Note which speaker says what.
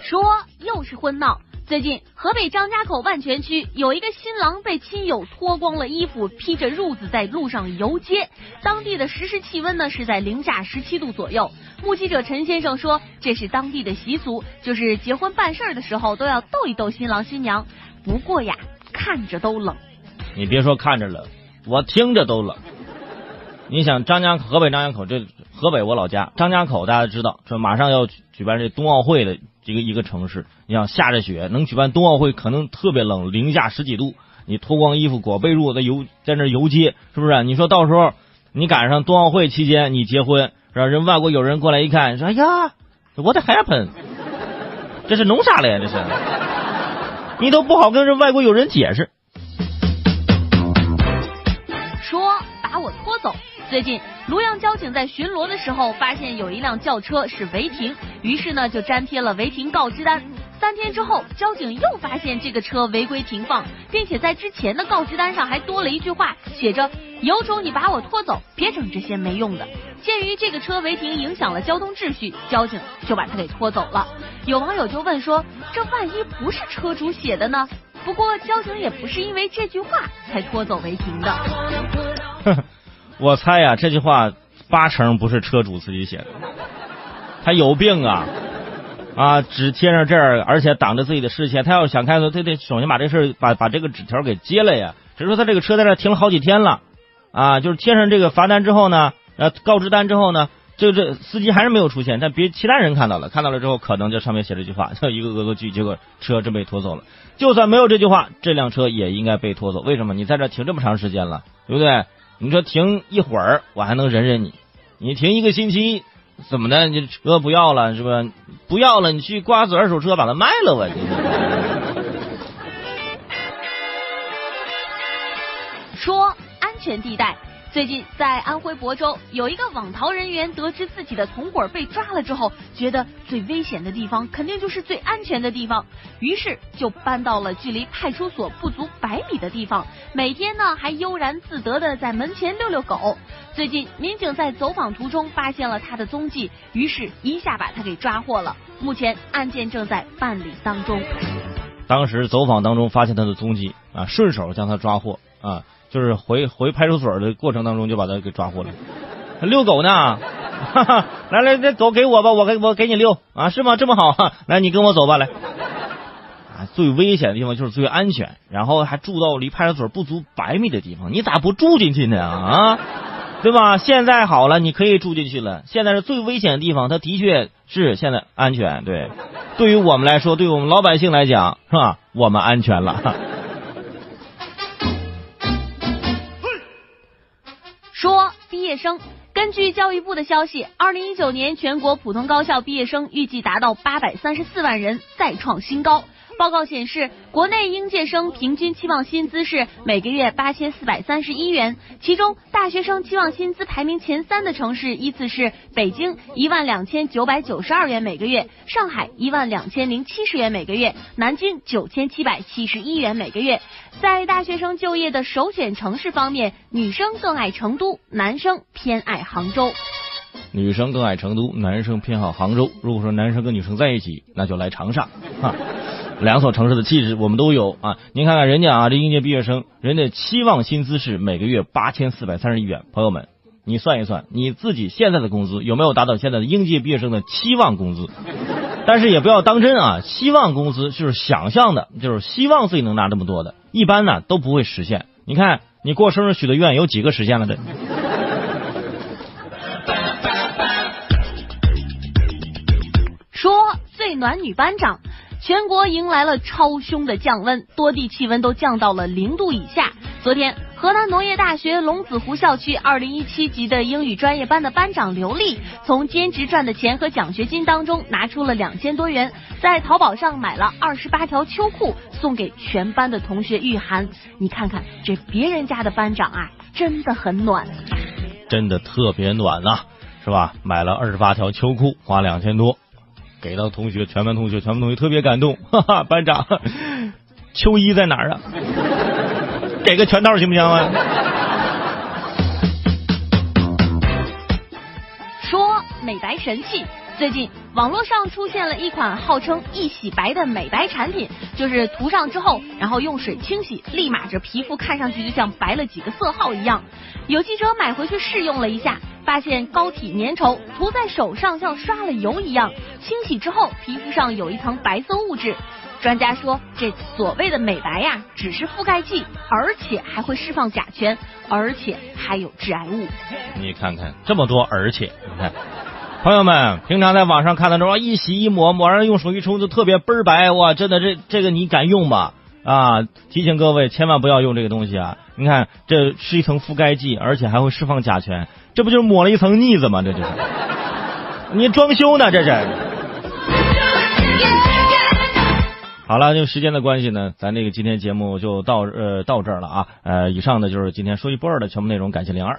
Speaker 1: 说又是婚闹。最近，河北张家口万全区有一个新郎被亲友脱光了衣服，披着褥子在路上游街。当地的实时气温呢是在零下十七度左右。目击者陈先生说，这是当地的习俗，就是结婚办事儿的时候都要逗一逗新郎新娘。不过呀，看着都冷。
Speaker 2: 你别说看着冷，我听着都冷。你想，张家河北张家口这河北我老家张家口，大家知道，这马上要举办这冬奥会的。一个一个城市，你想下着雪能举办冬奥会，可能特别冷，零下十几度，你脱光衣服裹被褥在游在那游街，是不是？你说到时候你赶上冬奥会期间你结婚，是吧？人外国友人过来一看，说：“哎呀，what happened？这是弄啥了呀？这是？你都不好跟人外国友人解释。”
Speaker 1: 说把我拖走。最近，庐阳交警在巡逻的时候，发现有一辆轿车是违停，于是呢就粘贴了违停告知单。三天之后，交警又发现这个车违规停放，并且在之前的告知单上还多了一句话，写着“有种你把我拖走，别整这些没用的”。鉴于这个车违停影响了交通秩序，交警就把他给拖走了。有网友就问说：“这万一不是车主写的呢？”不过交警也不是因为这句话才拖走违停的。
Speaker 2: 我猜呀，这句话八成不是车主自己写的，他有病啊！啊，纸贴上这儿，而且挡着自己的视线。他要想开的，他得首先把这事把把这个纸条给接了呀。只是说他这个车在这停了好几天了，啊，就是贴上这个罚单之后呢，呃，告知单之后呢，这这司机还是没有出现，但别其他人看到了，看到了之后，可能就上面写这句话，一个恶作剧，结果车真被拖走了。就算没有这句话，这辆车也应该被拖走。为什么？你在这停这么长时间了，对不对？你说停一会儿，我还能忍忍你；你停一个星期，怎么的？你车不要了是吧？不要了，你去瓜子二手车把它卖了吧。
Speaker 1: 说安全地带。最近在安徽亳州，有一个网逃人员得知自己的同伙被抓了之后，觉得最危险的地方肯定就是最安全的地方，于是就搬到了距离派出所不足百米的地方，每天呢还悠然自得的在门前遛遛狗。最近民警在走访途中发现了他的踪迹，于是一下把他给抓获了。目前案件正在办理当中。
Speaker 2: 当时走访当中发现他的踪迹啊，顺手将他抓获啊。就是回回派出所的过程当中就把他给抓获了，遛狗呢，哈哈来来，这狗给我吧，我给我给你遛啊，是吗？这么好，来你跟我走吧，来。啊，最危险的地方就是最安全，然后还住到离派出所不足百米的地方，你咋不住进去呢？啊，对吧？现在好了，你可以住进去了。现在是最危险的地方，它的确是现在安全。对，对于我们来说，对于我们老百姓来讲，是吧？我们安全了。
Speaker 1: 说毕业生，根据教育部的消息，二零一九年全国普通高校毕业生预计达到八百三十四万人，再创新高。报告显示，国内应届生平均期望薪资是每个月八千四百三十一元，其中大学生期望薪资排名前三的城市依次是北京一万两千九百九十二元每个月，上海一万两千零七十元每个月，南京九千七百七十一元每个月。在大学生就业的首选城市方面，女生更爱成都，男生偏爱杭州。
Speaker 2: 女生更爱成都，男生偏好杭州。如果说男生跟女生在一起，那就来长沙。哈。两所城市的气质我们都有啊！您看看人家啊，这应届毕业生，人家期望薪资是每个月八千四百三十一元。朋友们，你算一算，你自己现在的工资有没有达到现在的应届毕业生的期望工资？但是也不要当真啊！期望工资就是想象的，就是希望自己能拿这么多的，一般呢都不会实现。你看，你过生日许的愿有几个实现了的？
Speaker 1: 说最暖女班长。全国迎来了超凶的降温，多地气温都降到了零度以下。昨天，河南农业大学龙子湖校区二零一七级的英语专业班的班长刘丽，从兼职赚的钱和奖学金当中拿出了两千多元，在淘宝上买了二十八条秋裤，送给全班的同学御寒。你看看这别人家的班长啊，真的很暖，
Speaker 2: 真的特别暖啊，是吧？买了二十八条秋裤，花两千多。给到同学，全班同学，全班同学特别感动，哈哈！班长，秋衣在哪儿啊？给个全套行不行啊？
Speaker 1: 说美白神器。最近网络上出现了一款号称易洗白的美白产品，就是涂上之后，然后用水清洗，立马这皮肤看上去就像白了几个色号一样。有记者买回去试用了一下，发现膏体粘稠，涂在手上像刷了油一样，清洗之后皮肤上有一层白色物质。专家说，这所谓的美白呀，只是覆盖剂，而且还会释放甲醛，而且还有致癌物。
Speaker 2: 你看看这么多，而且你看。朋友们，平常在网上看到这一洗一抹，抹上用手一冲就特别倍儿白，哇，真的这这个你敢用吗？啊，提醒各位千万不要用这个东西啊！你看，这是一层覆盖剂，而且还会释放甲醛，这不就抹了一层腻子吗？这就是，你装修呢？这是。好了，就时间的关系呢，咱这个今天节目就到呃到这儿了啊。呃，以上呢就是今天说一不二的全部内容，感谢灵儿。